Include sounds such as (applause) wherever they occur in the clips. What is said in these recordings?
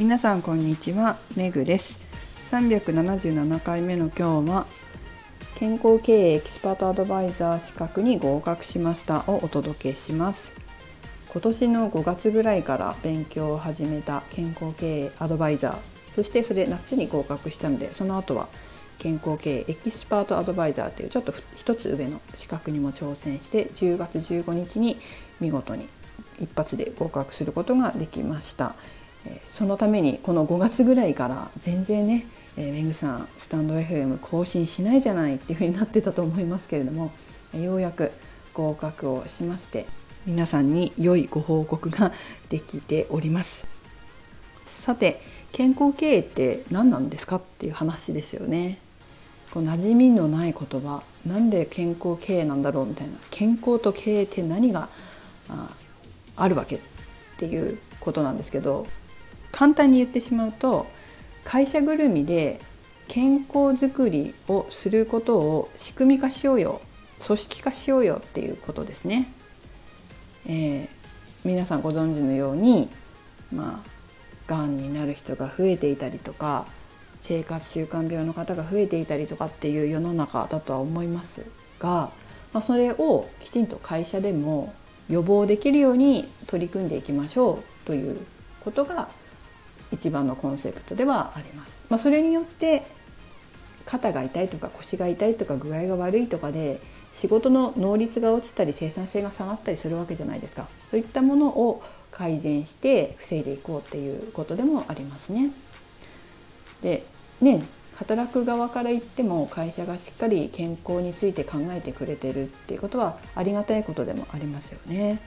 皆さんこんにちは。めぐです。377回目の今日は健康経営エキスパートアドバイザー資格に合格しましたをお届けします。今年の5月ぐらいから勉強を始めた健康経営アドバイザーそしてそれ夏に合格したのでその後は健康経営エキスパートアドバイザーというちょっと一つ上の資格にも挑戦して10月15日に見事に一発で合格することができました。そのためにこの5月ぐらいから全然ね、えー、メグさんスタンド FM 更新しないじゃないっていう風になってたと思いますけれどもようやく合格をしまして皆さんに良いご報告ができております。さて健康経営って何なんですかっていう話ですよね。こう馴染みのない言葉なんで健康経営なんだろうみたいな。健康と経営って何がああるわけっていうことなんですけど簡単に言ってしまうと会社ぐるみで健康づくりをすることを仕組み化しようよ組織化しようよっていうことですね。えー、皆さんご存知のようにまあがんになる人が増えていたりとか生活習慣病の方が増えていたりとかっていう世の中だとは思いますが、まあ、それをきちんと会社でも予防できるように取り組んでいきましょうということが一番のコンセプトではあります。まあ、それによって肩が痛いとか腰が痛いとか具合が悪いとかで仕事の能率が落ちたり生産性が下がったりするわけじゃないですかそういったものを改善して防いでいこうっていうことでもありますね。でね働く側から言っても会社がしっかり健康について考えてくれてるっていうことはありがたいことでもありますよね。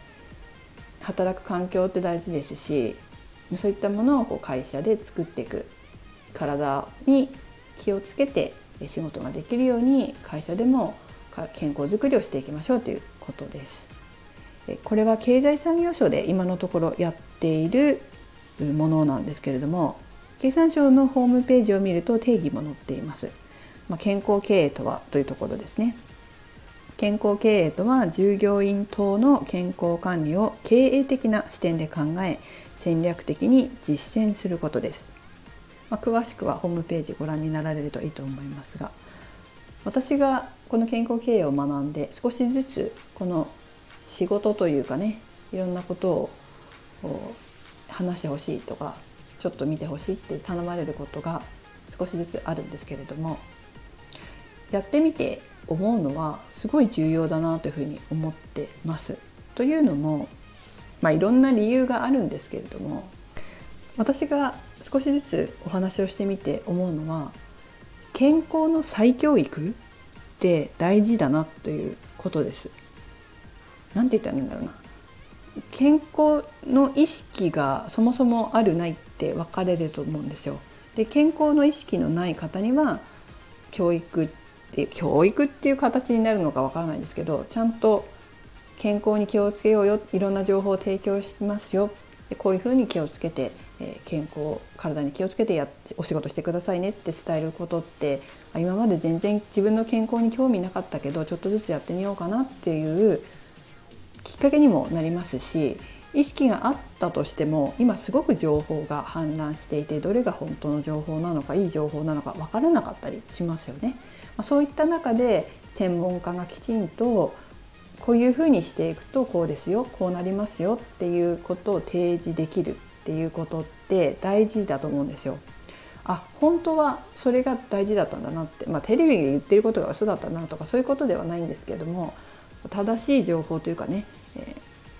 働く環境って大事ですしそういったものをこう会社で作っていく体に気をつけて仕事ができるように会社でも健康づくりをしていきましょうということです。これは経済産業省で今のところやっているものなんですけれども経産省のホームページを見ると定義も載っています。まあ、健康経営とはというところですね。健康経営とは従業員等の健康管理を経営的な視点で考え戦略的に実践することです、まあ、詳しくはホームページご覧になられるといいと思いますが私がこの健康経営を学んで少しずつこの仕事というかねいろんなことを話してほしいとかちょっと見てほしいって頼まれることが少しずつあるんですけれどもやってみて思うのはすごい重要だなというふうに思ってます。というのも、まあ、いろんな理由があるんですけれども私が少しずつお話をしてみて思うのは健康の再教育って大事だなということです。なんて言ったらいいんだろうな。健康の意識がそもそもあるないって分かれると思うんですよ。で健康の意識のない方には教育って教育っていう形になるのかわからないですけどちゃんと健康に気をつけようよいろんな情報を提供しますよこういうふうに気をつけて、健康体に気をつけてやお仕事してくださいねって伝えることって今まで全然自分の健康に興味なかったけどちょっとずつやってみようかなっていうきっかけにもなりますし意識があったとしても今すごく情報が氾濫していてどれが本当の情報なのかいい情報なのか分からなかったりしますよね。そういった中で専門家がきちんとこういうふうにしていくとこうですよこうなりますよっていうことを提示できるっていうことって大事だと思うんですよ。あ本当はそれが大事だったんだなって、まあ、テレビで言ってることが嘘だったなとかそういうことではないんですけども正しい情報というかね、えー、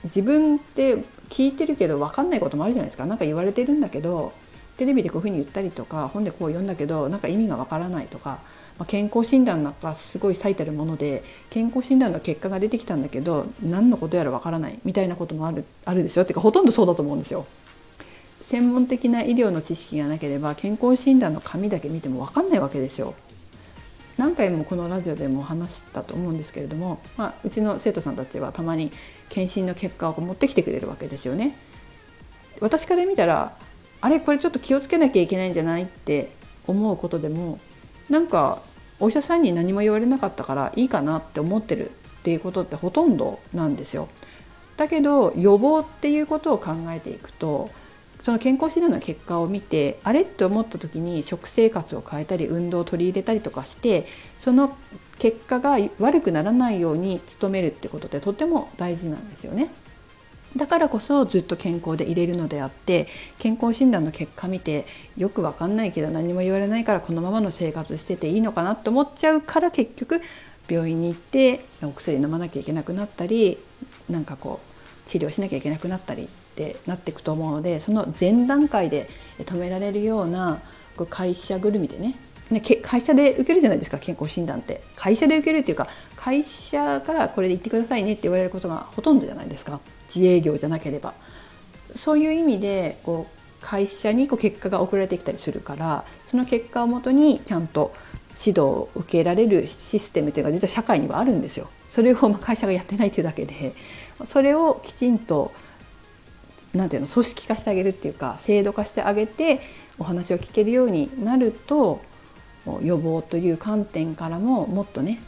自分って聞いてるけど分かんないこともあるじゃないですか何か言われてるんだけどテレビでこういうふうに言ったりとか本でこう読んだけどなんか意味が分からないとかまあ、健康診断なんかすごい最たるもので健康診断の結果が出てきたんだけど何のことやらわからないみたいなこともあるあるですよっていうかほとんどそうだと思うんですよ。専門的な医療の知識がなければ健康診断の紙だけ見ても分かんないわけですよ。何回もこのラジオでも話したと思うんですけれども、まあ、うちの生徒さんたちはたまに検診の結果を持ってきてくれるわけですよね。私から見たらあれこれちょっと気をつけなきゃいけないんじゃないって思うことでもなんかお医者さんに何も言われなかったからいいかなって思ってるっていうことってほとんどなんですよ。だけど予防っていうことを考えていくとその健康診断の結果を見てあれって思った時に食生活を変えたり運動を取り入れたりとかしてその結果が悪くならないように努めるってことってとても大事なんですよね。だからこそずっと健康でいれるのであって健康診断の結果見てよくわかんないけど何も言われないからこのままの生活してていいのかなって思っちゃうから結局病院に行ってお薬飲まなきゃいけなくなったりなんかこう治療しなきゃいけなくなったりってなっていくと思うのでその前段階で止められるような会社ぐるみでねね会社で受けるじゃないですか健康診断って。会社で受けるっていうか会社がこれで言ってくださいねって言われることがほとんどじゃないですか。自営業じゃなければ。そういう意味でこう会社にこう結果が送られてきたりするからその結果をもとにちゃんと指導を受けられるシステムというのが実は社会にはあるんですよ。それを (laughs) 会社がやってないというだけで。それをきちんとなんていうの組織化してあげるっていうか制度化してあげてお話を聞けるようになると予防という観点からももっとね、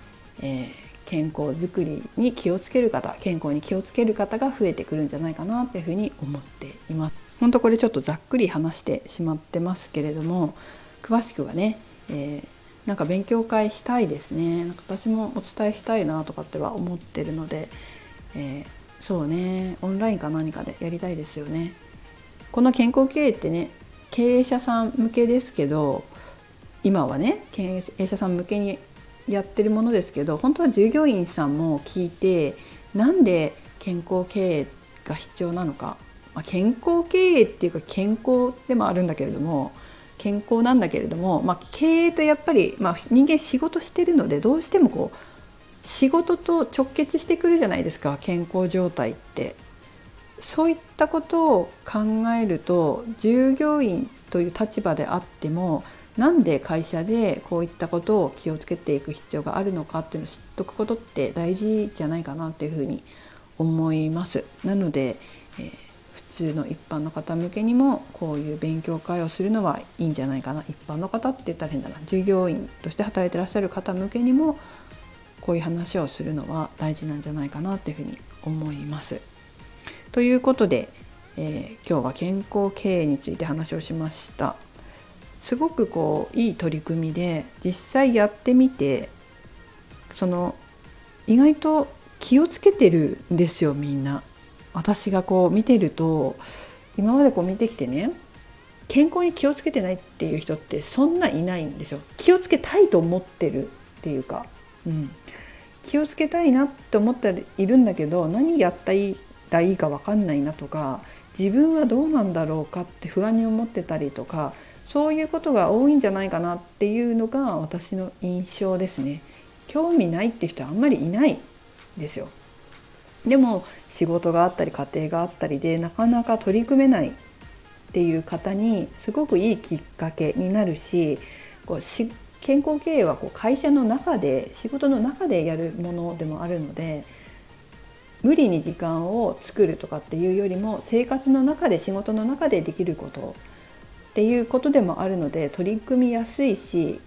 えー、健康づくりに気をつける方健康に気をつける方が増えてくるんじゃないかなっていうふうに思っています。本当これちょっとざっくり話してしまってますけれども詳しくはね、えーなんか勉強会したいですね。なんか私もお伝えしたいなとかっては思ってるので、えー、そうね。オンラインか何かでやりたいですよね。この健康経営ってね経営者さん向けですけど今はね経営者さん向けにやってるものですけど本当は従業員さんも聞いてなんで健康経営が必要なのか、まあ、健康経営っていうか健康でもあるんだけれども健康なんだけれども、まあ、経営とやっぱり、まあ、人間仕事してるのでどうしてもこう仕事と直結してくるじゃないですか健康状態って。そういったことを考えると従業員という立場であってもなんで会社でこういったことを気をつけていく必要があるのかっていうのを知っとくことって大事じゃないかなっていうふうに思います。なので、えー、普通の一般の方向けにもこういう勉強会をするのはいいんじゃないかな一般の方って言ったら変だな従業員として働いてらっしゃる方向けにもこういう話をするのは大事なんじゃないかなっていうふうに思います。ということで、えー、今日は健康経営について話をしました。すごくこういい取り組みで実際やってみてその意外と気をつけてるんですよみんな。私がこう見てると今までこう見てきてね健康に気をつけてないっていう人ってそんないないんですよ。気をつけたいと思ってるっていうか、うん、気をつけたいなって思っているんだけど何やったらいいか分かんないなとか自分はどうなんだろうかって不安に思ってたりとかそういうことが多いんじゃないかなっていうのが私の印象ですね。興味ないっていう人はあんまりいないですよ。でも仕事があったり家庭があったりでなかなか取り組めないっていう方にすごくいいきっかけになるしこうし健康経営はこう会社の中で仕事の中でやるものでもあるので無理に時間を作るとかっていうよりも生活の中で仕事の中でできることっていうことでもあるので取り組みやすいし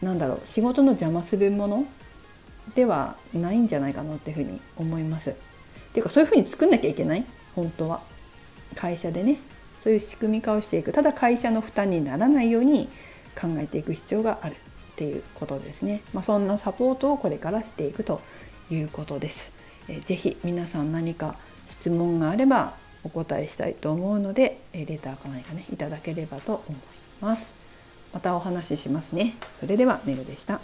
なんだろう仕事の邪魔するものではないんじゃないかなっていうふうに思います。っていうかそういうふうに作んなきゃいけない？本当は会社でねそういう仕組み化をしていくただ会社の負担にならないように考えていく必要があるっていうことですね。まあ、そんなサポートをこれからしていくということです。えー、ぜひ皆さん何か質問があればお答えしたいと思うのでレターか何かねいただければと思います。またお話ししますね。それではメルでした。